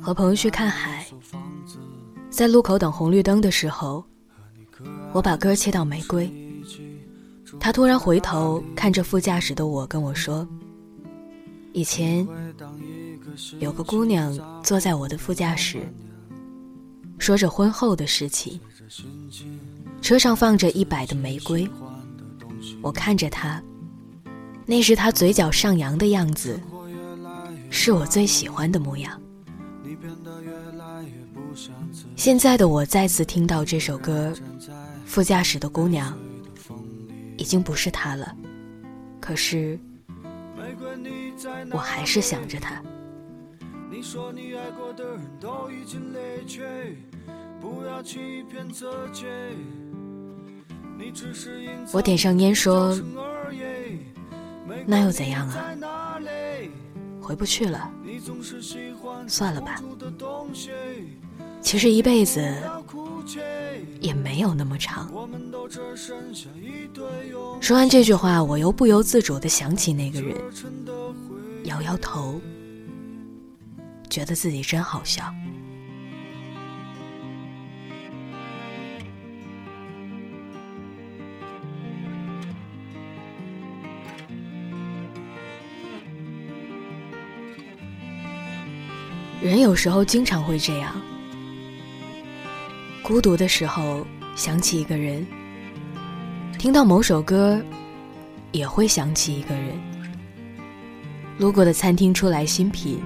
和朋友去看海，在路口等红绿灯的时候，我把歌切到玫瑰。他突然回头看着副驾驶的我，跟我说：“以前有个姑娘坐在我的副驾驶，说着婚后的事情。车上放着一百的玫瑰，我看着她，那是她嘴角上扬的样子，是我最喜欢的模样。”现在的我再次听到这首歌，副驾驶的姑娘已经不是她了，可是我还是想着她。我点上烟说：“那又怎样啊？回不去了，算了吧。”其实一辈子也没有那么长。说完这句话，我又不由自主的想起那个人，摇摇头，觉得自己真好笑。人有时候经常会这样。孤独的时候想起一个人，听到某首歌也会想起一个人。路过的餐厅出来新品，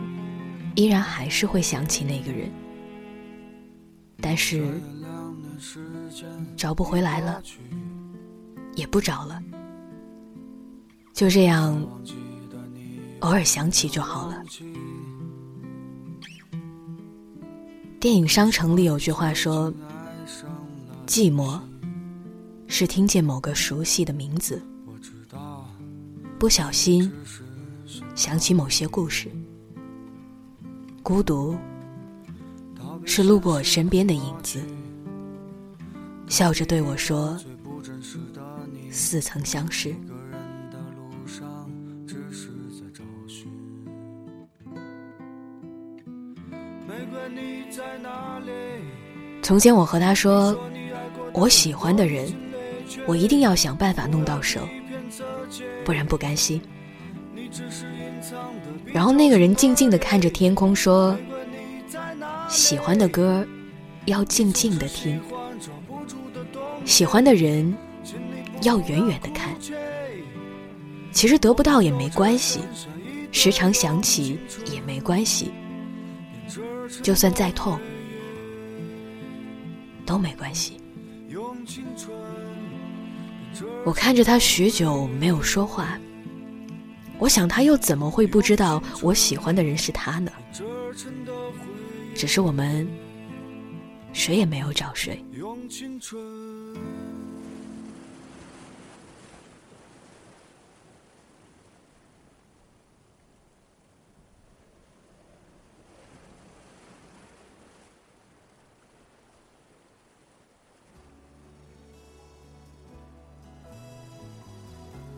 依然还是会想起那个人。但是找不回来了，也不找了，就这样偶尔想起就好了。电影《商城》里有句话说。寂寞，是听见某个熟悉的名字，不小心想起某些故事。孤独，是路过我身边的影子，笑着对我说：“似曾相识。”从前我和他说。我喜欢的人，我一定要想办法弄到手，不然不甘心。然后那个人静静的看着天空说：“喜欢的歌，要静静的听；喜欢的人，要远远的看。其实得不到也没关系，时常想起也没关系，就算再痛，都没关系。”我看着他许久没有说话，我想他又怎么会不知道我喜欢的人是他呢？只是我们谁也没有找谁。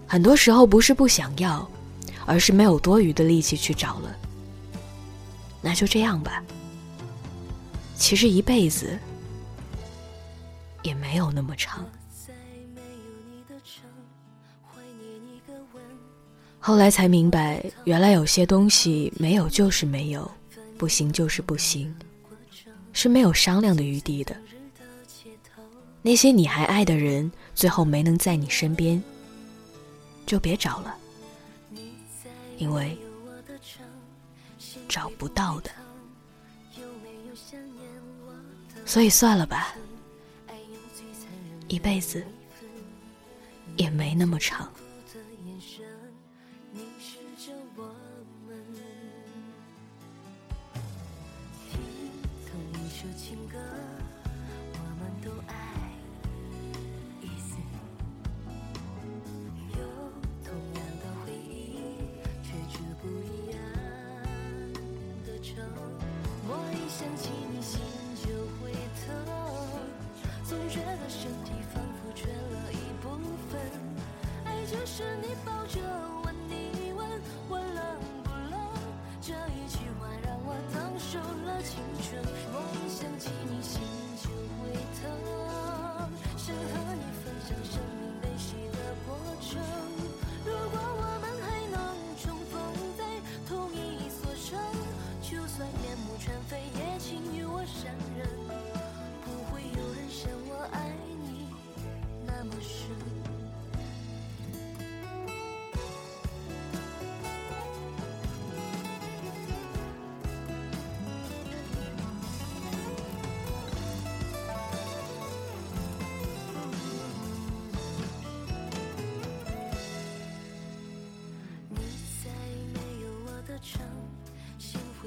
很多时候不是不想要，而是没有多余的力气去找了。那就这样吧。其实一辈子也没有那么长。后来才明白，原来有些东西没有就是没有，不行就是不行，是没有商量的余地的。那些你还爱的人，最后没能在你身边。就别找了，因为找不到的，所以算了吧，一辈子也没那么长。想起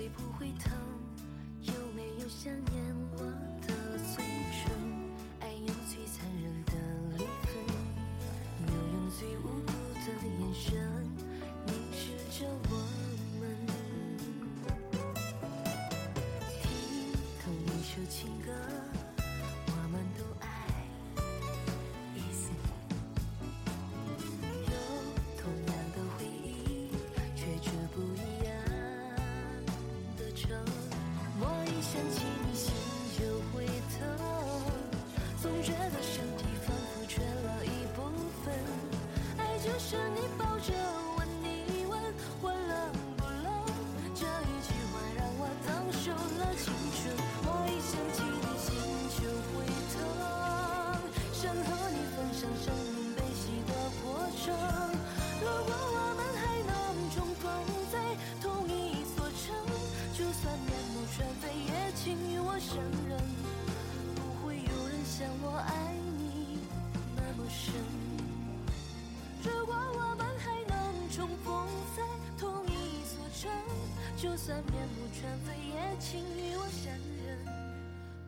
会不会疼？有没有想念我？就算面目全非也请与我相认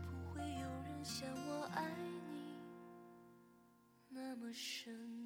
不会有人像我爱你那么深。